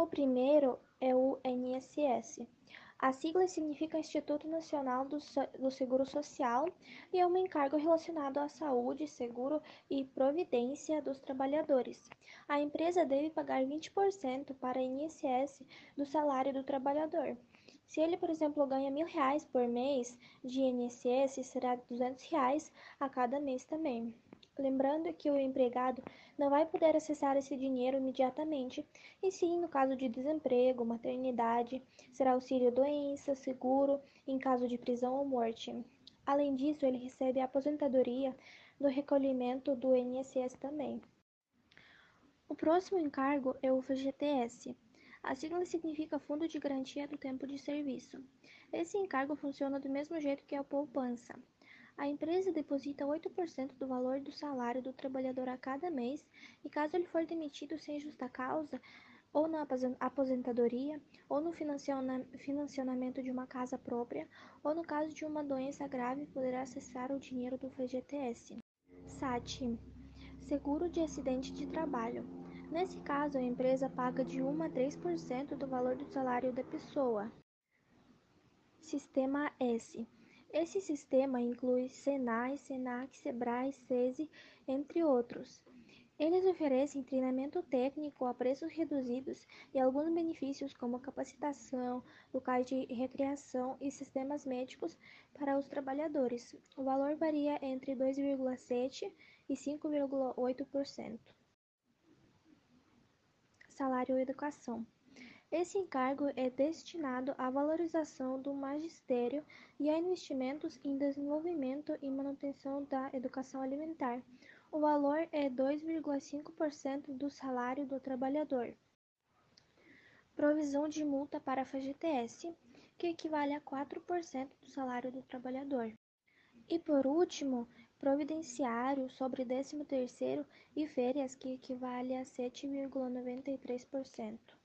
O primeiro é o INSS. A sigla significa Instituto Nacional do Seguro Social e é um encargo relacionado à saúde, seguro e providência dos trabalhadores. A empresa deve pagar 20% para INSS do salário do trabalhador. Se ele, por exemplo, ganha mil reais por mês de INSS, será duzentos reais a cada mês também. Lembrando que o empregado não vai poder acessar esse dinheiro imediatamente, e sim no caso de desemprego, maternidade, será auxílio doença, seguro, em caso de prisão ou morte. Além disso, ele recebe a aposentadoria do recolhimento do INSS também. O próximo encargo é o FGTS. A sigla significa Fundo de Garantia do Tempo de Serviço. Esse encargo funciona do mesmo jeito que a poupança. A empresa deposita 8% do valor do salário do trabalhador a cada mês e, caso ele for demitido sem justa causa, ou na aposentadoria, ou no financiamento de uma casa própria, ou no caso de uma doença grave, poderá acessar o dinheiro do FGTS. SAT Seguro de acidente de trabalho. Nesse caso, a empresa paga de 1 a 3% do valor do salário da pessoa. Sistema S esse sistema inclui Senai, Senac, Sebrae, SESI, entre outros. Eles oferecem treinamento técnico a preços reduzidos e alguns benefícios como capacitação, locais de recreação e sistemas médicos para os trabalhadores. O valor varia entre 2,7% e 5,8%. Salário e educação. Esse encargo é destinado à valorização do magistério e a investimentos em desenvolvimento e manutenção da educação alimentar. O valor é 2,5% do salário do trabalhador. Provisão de multa para a FGTS, que equivale a 4% do salário do trabalhador. E por último, providenciário sobre 13º e férias, que equivale a 7,93%.